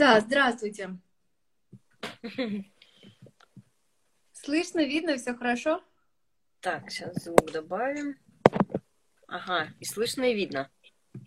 Да, здравствуйте. Слышно, видно, все хорошо? Так, сейчас звук добавим. Ага, и слышно, и видно.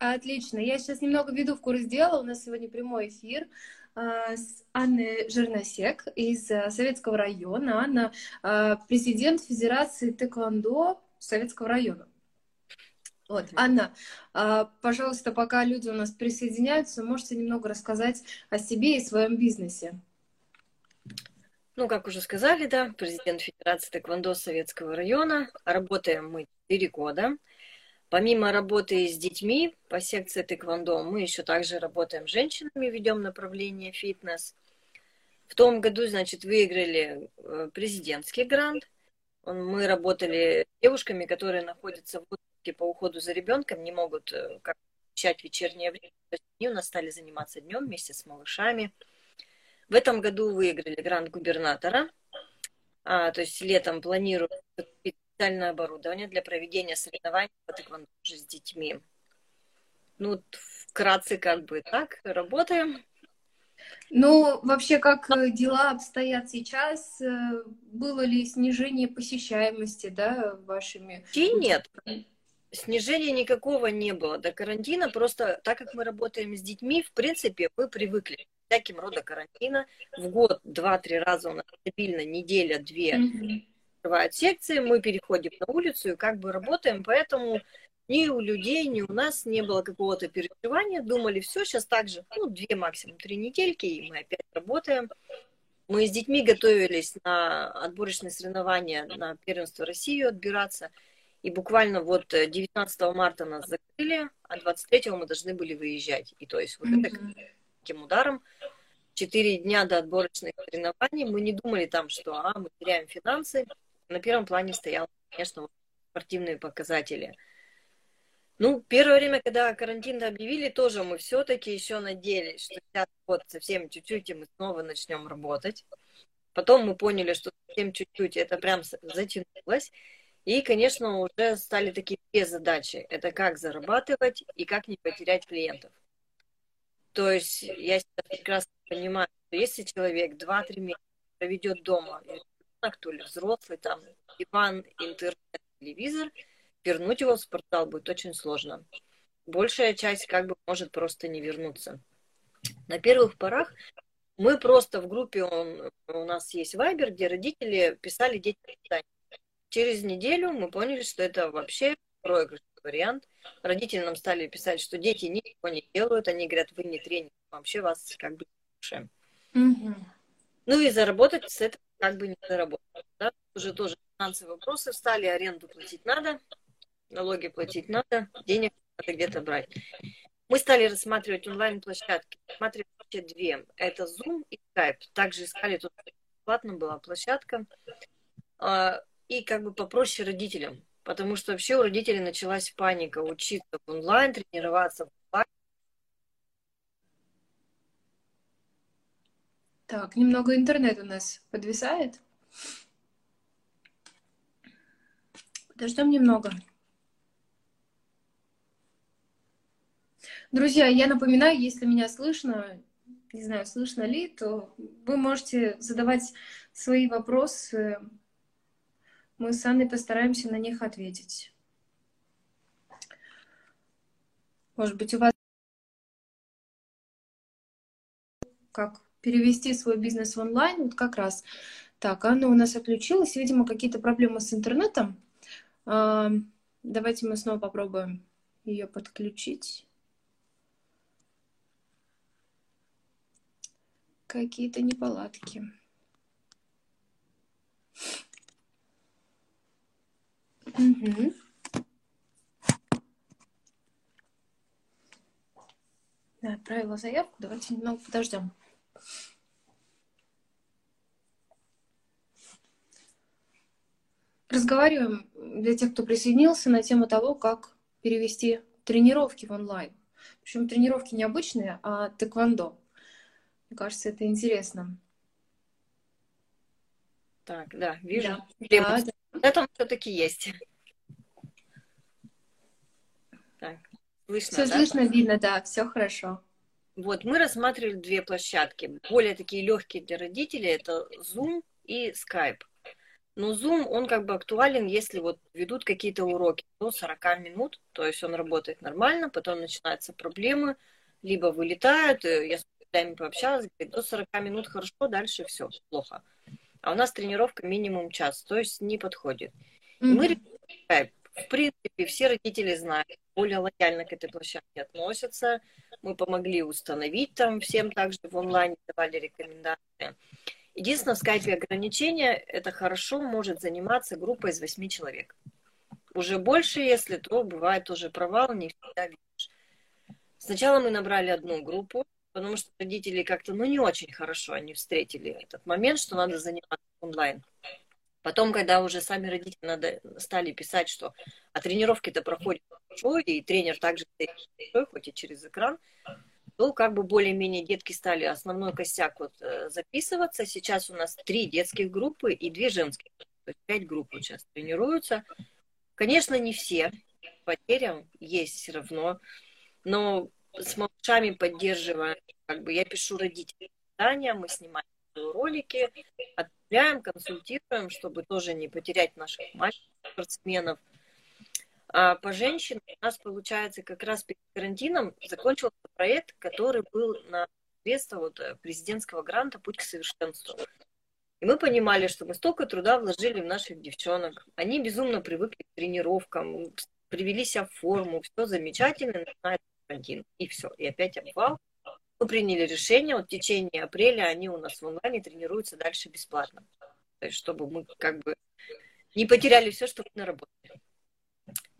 Отлично. Я сейчас немного веду в курс дела. У нас сегодня прямой эфир а, с Анной Жерносек из а, Советского района. Анна а, президент Федерации тэквондо Советского района. Вот, Анна, пожалуйста, пока люди у нас присоединяются, можете немного рассказать о себе и своем бизнесе. Ну, как уже сказали, да, президент Федерации тэквондо Советского района. Работаем мы 4 года. Помимо работы с детьми по секции тэквондо, мы еще также работаем с женщинами, ведем направление фитнес. В том году, значит, выиграли э, президентский грант. Мы работали с девушками, которые находятся в по уходу за ребенком, не могут э, как включать вечернее время. То есть они у нас стали заниматься днем вместе с малышами. В этом году выиграли грант губернатора. А, то есть летом планируют специальное оборудование для проведения соревнований по тэквондо с детьми. Ну, вкратце как бы так, работаем. Ну, вообще, как э, дела обстоят сейчас? Э, было ли снижение посещаемости, да, вашими? И нет. Снижения никакого не было до карантина, просто так как мы работаем с детьми, в принципе, мы привыкли к всяким рода карантина. В год два-три раза у нас стабильно неделя-две открывают секции, мы переходим на улицу и как бы работаем, поэтому ни у людей, ни у нас не было какого-то переживания, думали, все, сейчас так же, ну, две максимум три недельки, и мы опять работаем. Мы с детьми готовились на отборочные соревнования на первенство России отбираться, и буквально вот 19 марта нас закрыли, а 23 мы должны были выезжать. И то есть вот mm-hmm. это таким ударом четыре дня до отборочных соревнований мы не думали там, что а, мы теряем финансы, на первом плане стоял, конечно, спортивные показатели. Ну, первое время, когда карантин объявили, тоже мы все-таки еще надеялись, что сейчас вот совсем чуть-чуть, и мы снова начнем работать. Потом мы поняли, что совсем чуть-чуть это прям затянулось. И, конечно, уже стали такие две задачи. Это как зарабатывать и как не потерять клиентов. То есть я сейчас прекрасно понимаю, что если человек 2-3 месяца проведет дома, ребенок, то ли взрослый, там, диван, интернет, телевизор, вернуть его в спортзал будет очень сложно. Большая часть как бы может просто не вернуться. На первых порах мы просто в группе, он, у нас есть Вайбер, где родители писали детям задания. Через неделю мы поняли, что это вообще проигрышный вариант. Родители нам стали писать, что дети ничего не делают, они говорят, вы не тренер, вообще вас как бы слушаем. Угу. Ну и заработать с этого как бы не заработать. Да? Уже тоже финансовые вопросы встали, аренду платить надо, налоги платить надо, денег надо где-то брать. Мы стали рассматривать онлайн-площадки. Рассматривали вообще две. Это Zoom и Skype. Также искали, тут бесплатно была площадка. И как бы попроще родителям. Потому что вообще у родителей началась паника учиться в онлайн, тренироваться в Так, немного интернет у нас подвисает. Подождем немного. Друзья, я напоминаю, если меня слышно, не знаю, слышно ли, то вы можете задавать свои вопросы. Мы с Анной постараемся на них ответить. Может быть, у вас как перевести свой бизнес в онлайн, вот как раз. Так, Анна у нас отключилась, видимо, какие-то проблемы с интернетом. А, давайте мы снова попробуем ее подключить. Какие-то неполадки. Угу. Да, отправила заявку. Давайте немного подождем. Разговариваем для тех, кто присоединился, на тему того, как перевести тренировки в онлайн. Причем тренировки не обычные, а тэквондо. Мне кажется, это интересно. Так, да, вижу. Да, да, да. Там все-таки есть. Так, слышно, Все да? слышно, видно, да, все хорошо. Вот, мы рассматривали две площадки, более такие легкие для родителей, это Zoom и Skype. Но Zoom, он как бы актуален, если вот ведут какие-то уроки до 40 минут, то есть он работает нормально, потом начинаются проблемы, либо вылетают, э, я с друзьями пообщалась, говорит, до 40 минут хорошо, дальше все плохо. А у нас тренировка минимум час, то есть не подходит. Mm-hmm. Мы в принципе, все родители знают, более лояльно к этой площадке относятся. Мы помогли установить там всем также в онлайне, давали рекомендации. Единственное, в скайпе ограничение, это хорошо может заниматься группа из восьми человек. Уже больше, если, то бывает тоже провал, не всегда видишь. Сначала мы набрали одну группу, потому что родители как-то, ну, не очень хорошо они встретили этот момент, что надо заниматься онлайн. Потом, когда уже сами родители надо, стали писать, что а тренировки-то проходят хорошо, и тренер также хоть и через экран, то как бы более-менее детки стали основной костяк вот э, записываться. Сейчас у нас три детских группы и две женские. То есть пять групп сейчас тренируются. Конечно, не все. Потерям есть все равно. Но с малышами поддерживаем. Как бы я пишу родителям задания, мы снимаем ролики, отправляем, консультируем, чтобы тоже не потерять наших мальчиков, спортсменов. А по женщинам у нас, получается, как раз перед карантином закончился проект, который был на средства вот э, президентского гранта «Путь к совершенству». И мы понимали, что мы столько труда вложили в наших девчонок. Они безумно привыкли к тренировкам, привели себя в форму, все замечательно, начинает карантин. И все, и опять обвал. Мы приняли решение, вот в течение апреля они у нас в онлайне тренируются дальше бесплатно. То есть, чтобы мы как бы не потеряли все, что мы наработали.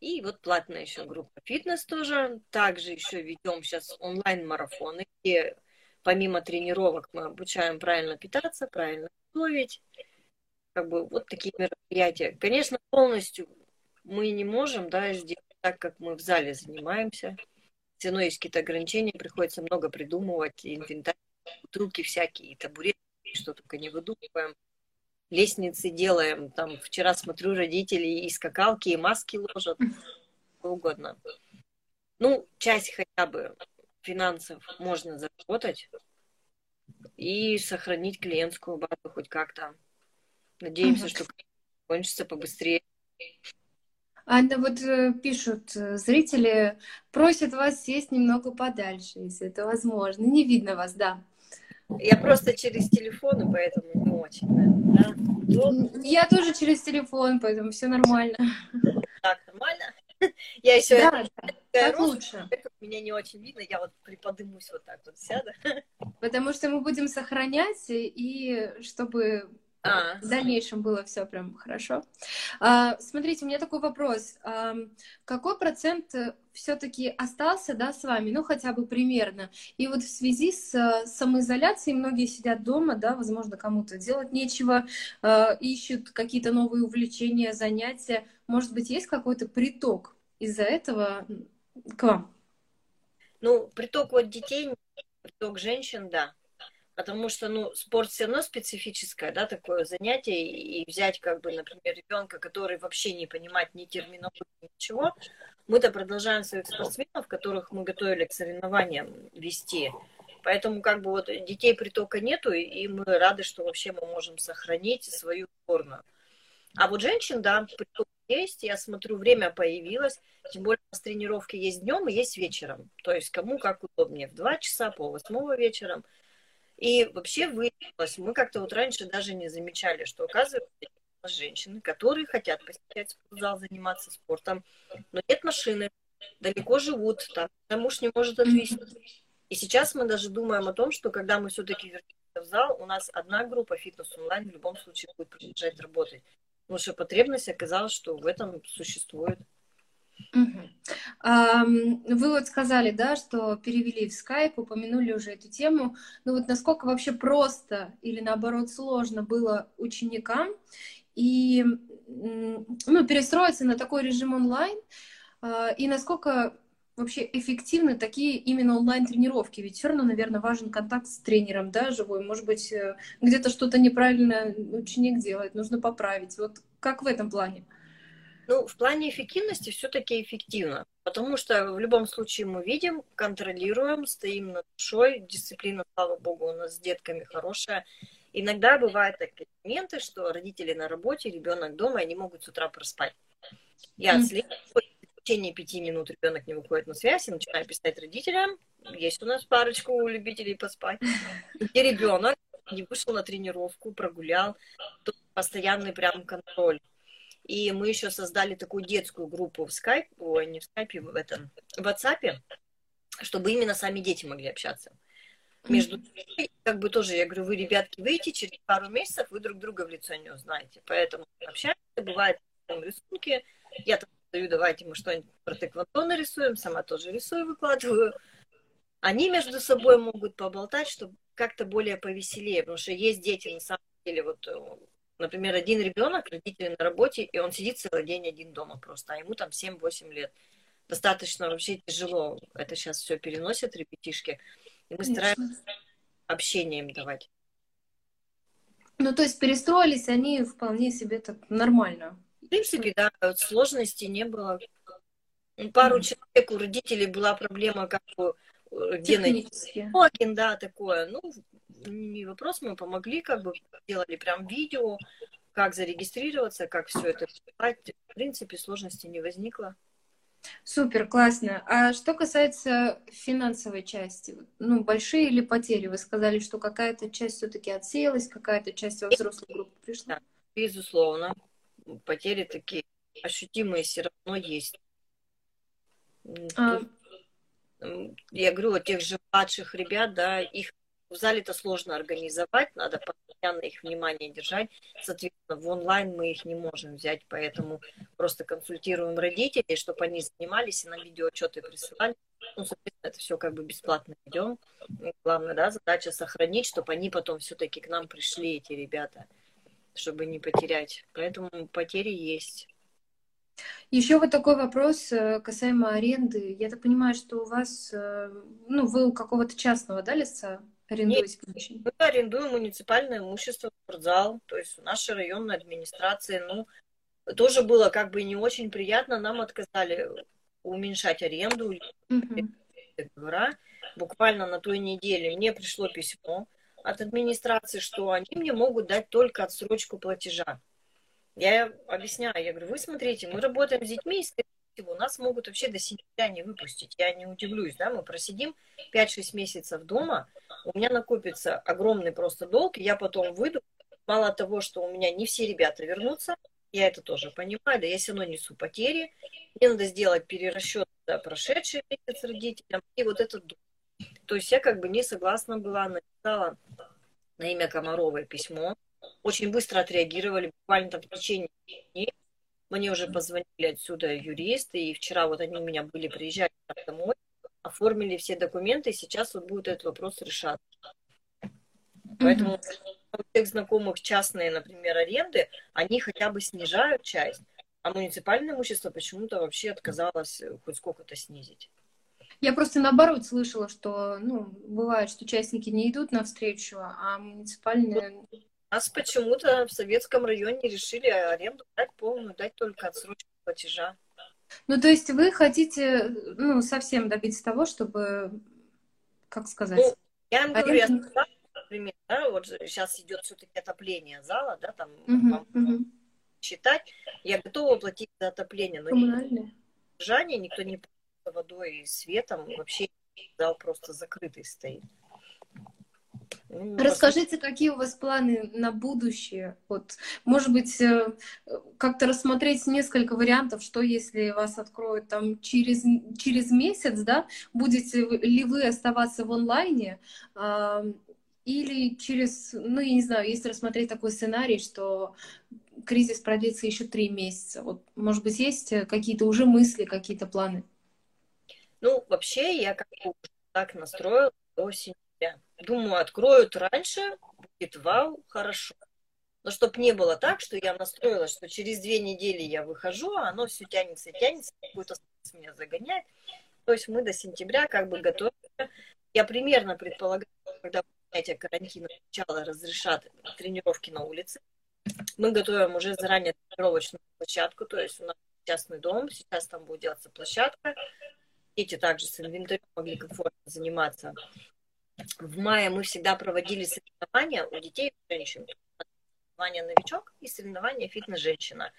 И вот платная еще группа фитнес тоже. Также еще ведем сейчас онлайн-марафоны, где помимо тренировок мы обучаем правильно питаться, правильно готовить. Как бы вот такие мероприятия. Конечно, полностью мы не можем да, сделать так, как мы в зале занимаемся. Все равно есть какие-то ограничения, приходится много придумывать, инвентарь, бутылки всякие, табуреты, что только не выдумываем лестницы делаем. Там вчера смотрю, родители и скакалки, и маски ложат, что угодно. Ну, часть хотя бы финансов можно заработать и сохранить клиентскую базу хоть как-то. Надеемся, что кончится побыстрее. Анна, вот э, пишут э, зрители, просят вас сесть немного подальше, если это возможно. Не видно вас, да. Я просто через телефон, и поэтому не очень. Да? Я тоже через телефон, поэтому все нормально. Так, нормально? Я еще да, так лучше. Меня не очень видно, я вот приподымусь вот так вот сяду. Потому что мы будем сохранять, и чтобы а. В дальнейшем было все прям хорошо. А, смотрите, у меня такой вопрос. А, какой процент все-таки остался, да, с вами, ну, хотя бы примерно? И вот в связи с а, самоизоляцией многие сидят дома, да, возможно, кому-то делать нечего, а, ищут какие-то новые увлечения, занятия. Может быть, есть какой-то приток из-за этого к вам? Ну, приток вот детей, приток женщин, да потому что, ну, спорт все равно специфическое, да, такое занятие, и взять, как бы, например, ребенка, который вообще не понимает ни терминологии, ничего, мы-то продолжаем своих спортсменов, которых мы готовили к соревнованиям вести. Поэтому, как бы, вот детей притока нету, и мы рады, что вообще мы можем сохранить свою сборную. А вот женщин, да, приток есть, я смотрю, время появилось, тем более у нас тренировки есть днем и есть вечером. То есть кому как удобнее, в 2 часа, пол восьмого вечером – и вообще выяснилось, мы как-то вот раньше даже не замечали, что оказывается женщины, которые хотят посещать спортзал, заниматься спортом, но нет машины, далеко живут, там муж не может отвезти. И сейчас мы даже думаем о том, что когда мы все-таки вернемся в зал, у нас одна группа фитнес онлайн в любом случае будет продолжать работать. Потому что потребность оказалась, что в этом существует. Вы вот сказали, да, что перевели в скайп, упомянули уже эту тему. Но вот насколько вообще просто или наоборот сложно было ученикам и ну, перестроиться на такой режим онлайн, а, и насколько вообще эффективны такие именно онлайн-тренировки? Ведь все равно, наверное, важен контакт с тренером, да, живой. Может быть, э, где-то что-то неправильно ученик делает, нужно поправить. Вот как в этом плане? Ну, в плане эффективности все-таки эффективно, потому что в любом случае мы видим, контролируем, стоим над душой, дисциплина, слава богу, у нас с детками хорошая. Иногда бывают такие моменты, что родители на работе, ребенок дома, они могут с утра проспать. Я отслеживаю, в течение пяти минут ребенок не выходит на связь, и начинаю писать родителям. Есть у нас парочку любителей поспать. Где ребенок не вышел на тренировку, прогулял, тут постоянный прям контроль. И мы еще создали такую детскую группу в Skype, ой, не в Skype, в этом, в WhatsApp, чтобы именно сами дети могли общаться. Между как бы тоже, я говорю, вы, ребятки, выйдете, через пару месяцев вы друг друга в лицо не узнаете. Поэтому общаемся, бывает там рисунки, я там даю, давайте мы что-нибудь про тэквондо нарисуем, сама тоже рисую, выкладываю. Они между собой могут поболтать, чтобы как-то более повеселее, потому что есть дети, на самом деле, вот, э, например, один ребенок, родители на работе, и он сидит целый день один дома просто, а ему там 7-8 лет. Достаточно вообще тяжело. Это сейчас все переносят ребятишки. И мы Конечно. стараемся общение им давать. Ну, то есть перестроились они вполне себе так нормально. В принципе, да, сложностей не было. Пару mm. человек у родителей была проблема, как бы гены. да, такое. Ну, не вопрос, мы помогли, как бы сделали прям видео, как зарегистрироваться, как все это В принципе, сложности не возникло. Супер, классно. А что касается финансовой части, ну, большие ли потери? Вы сказали, что какая-то часть все-таки отсеялась, какая-то часть во взрослую группу пришла? Да, безусловно. Потери такие ощутимые все равно есть. А... Я говорю, вот тех же младших ребят, да, их в зале-то сложно организовать, надо постоянно их внимание держать. Соответственно, в онлайн мы их не можем взять, поэтому просто консультируем родителей, чтобы они занимались и нам видеоотчеты присылали. Ну, соответственно, это все как бы бесплатно идем. Главное, да, задача сохранить, чтобы они потом все-таки к нам пришли, эти ребята, чтобы не потерять. Поэтому потери есть. Еще вот такой вопрос э, касаемо аренды. Я так понимаю, что у вас, э, ну, вы у какого-то частного, да, лица арендуете помещение? Мы арендуем муниципальное имущество, спортзал, то есть наша районная администрация, ну, тоже было как бы не очень приятно, нам отказали уменьшать аренду, договора. Буквально на той неделе мне пришло письмо от администрации, что они мне могут дать только отсрочку платежа. Я объясняю, я говорю, вы смотрите, мы работаем с детьми, и, скорее всего, нас могут вообще до сентября не выпустить. Я не удивлюсь, да, мы просидим 5-6 месяцев дома, у меня накопится огромный просто долг, и я потом выйду. Мало того, что у меня не все ребята вернутся, я это тоже понимаю, да, я все равно несу потери, мне надо сделать перерасчет за прошедший месяц родителям, и вот этот долг. То есть я как бы не согласна была, написала на имя Комаровой письмо, очень быстро отреагировали, буквально там в течение дней. Мне уже позвонили отсюда юристы, и вчера вот они у меня были, приезжали домой, оформили все документы, и сейчас вот будет этот вопрос решаться. Поэтому у всех знакомых частные, например, аренды, они хотя бы снижают часть, а муниципальное имущество почему-то вообще отказалось хоть сколько-то снизить. Я просто наоборот слышала, что ну, бывает, что участники не идут навстречу, а муниципальные нас почему-то в советском районе решили аренду дать полную, дать только отсрочку платежа. Ну, то есть вы хотите, ну, совсем добиться того, чтобы, как сказать? Ну, я вам говорю, я сказала, например, да, вот сейчас идет все-таки отопление зала, да, там uh-huh, uh-huh. считать, я готова платить за отопление, но содержание никто не платит водой и светом, вообще зал просто закрытый стоит. Ну, Расскажите, какие у вас планы на будущее? Вот, может быть, э, как-то рассмотреть несколько вариантов, что если вас откроют там через, через месяц, да, будете ли вы оставаться в онлайне, э, или через, ну, я не знаю, если рассмотреть такой сценарий, что кризис продлится еще три месяца. Вот, может быть, есть какие-то уже мысли, какие-то планы? Ну, вообще, я как бы так настроила осень Думаю, откроют раньше, будет вау, хорошо. Но чтобы не было так, что я настроила, что через две недели я выхожу, а оно все тянется, тянется, какой-то меня загоняет. То есть мы до сентября как бы готовы. Я примерно предполагаю, когда понятие карантина сначала разрешат тренировки на улице, мы готовим уже заранее тренировочную площадку, то есть у нас частный дом, сейчас там будет делаться площадка. Дети также с инвентарем могли комфортно заниматься. В мае мы всегда проводили соревнования у детей и женщин. Соревнования новичок и соревнования фитнес-женщина.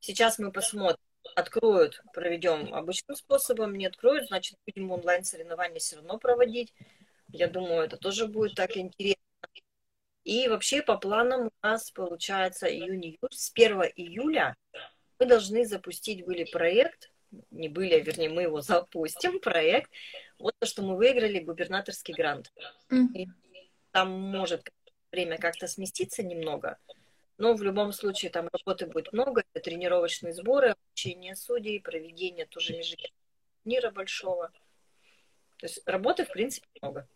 Сейчас мы посмотрим, откроют, проведем обычным способом, не откроют, значит, будем онлайн-соревнования все равно проводить. Я думаю, это тоже будет так интересно. И вообще по планам у нас получается июнь-июль. С 1 июля мы должны запустить были проект, не были, а вернее, мы его запустим, проект, вот то, что мы выиграли губернаторский грант. Mm-hmm. Там может время как-то сместиться немного, но в любом случае там работы будет много, это тренировочные сборы, обучение судей, проведение тоже международного турнира большого. То есть работы, в принципе, много.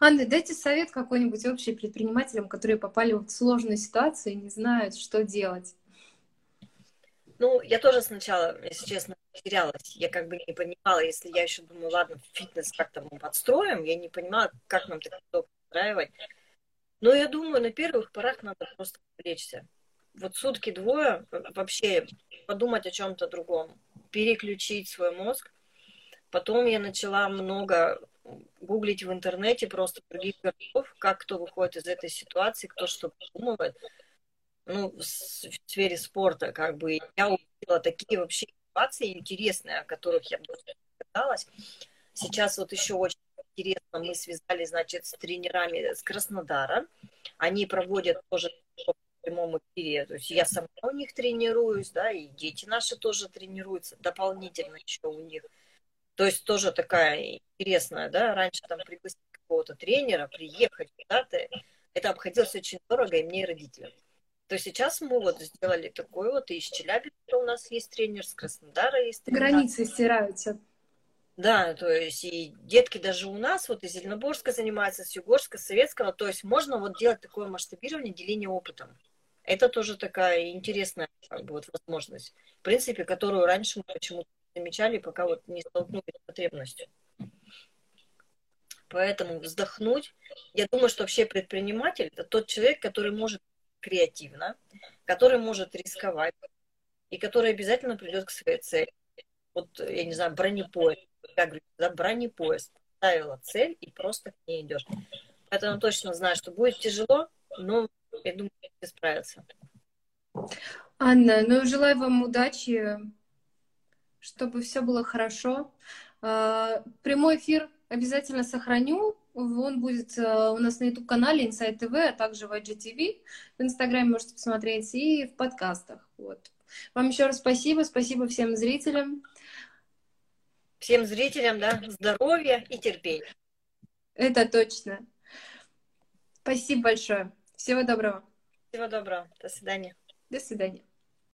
Анна, дайте совет какой-нибудь общий предпринимателям, которые попали в сложную ситуацию и не знают, что делать. Ну, я тоже сначала, если честно, терялась. Я как бы не понимала, если я еще думаю, ладно, фитнес как-то мы подстроим, я не понимала, как нам так устраивать. Но я думаю, на первых порах надо просто отвлечься. Вот сутки двое вообще подумать о чем-то другом, переключить свой мозг. Потом я начала много гуглить в интернете просто других городов, как кто выходит из этой ситуации, кто что придумывает. Ну, в сфере спорта, как бы, я увидела такие вообще ситуации интересные, о которых я бы пыталась. Сейчас вот еще очень интересно, мы связались, значит, с тренерами с Краснодара. Они проводят тоже в прямом эфире. То есть я сама у них тренируюсь, да, и дети наши тоже тренируются дополнительно еще у них. То есть тоже такая интересная, да, раньше там пригласить какого-то тренера, приехать куда-то, это обходилось очень дорого и мне, и родителям. То сейчас мы вот сделали такой вот, и из Челябинска у нас есть тренер, с Краснодара есть тренер. Границы стираются. Да, то есть и детки даже у нас, вот из Зеленоборска занимаются, с Югорска, с Советского, то есть можно вот делать такое масштабирование, деление опытом. Это тоже такая интересная как бы, вот, возможность, в принципе, которую раньше мы почему-то замечали, пока вот не столкнулись с потребностью. Поэтому вздохнуть. Я думаю, что вообще предприниматель это тот человек, который может креативно, который может рисковать и который обязательно придет к своей цели. Вот, я не знаю, бронепоезд. Я говорю, да, бронепоезд. Ставила цель и просто к ней идешь. Поэтому точно знаю, что будет тяжело, но я думаю, справиться. Анна, ну желаю вам удачи чтобы все было хорошо. А, прямой эфир обязательно сохраню. Он будет э, у нас на YouTube-канале Inside TV, а также в IGTV. В Инстаграме можете посмотреть и в подкастах. Вот. Вам еще раз спасибо. Спасибо всем зрителям. Всем зрителям, да, здоровья и терпения. Это точно. Спасибо большое. Всего доброго. Всего доброго. До свидания. До свидания.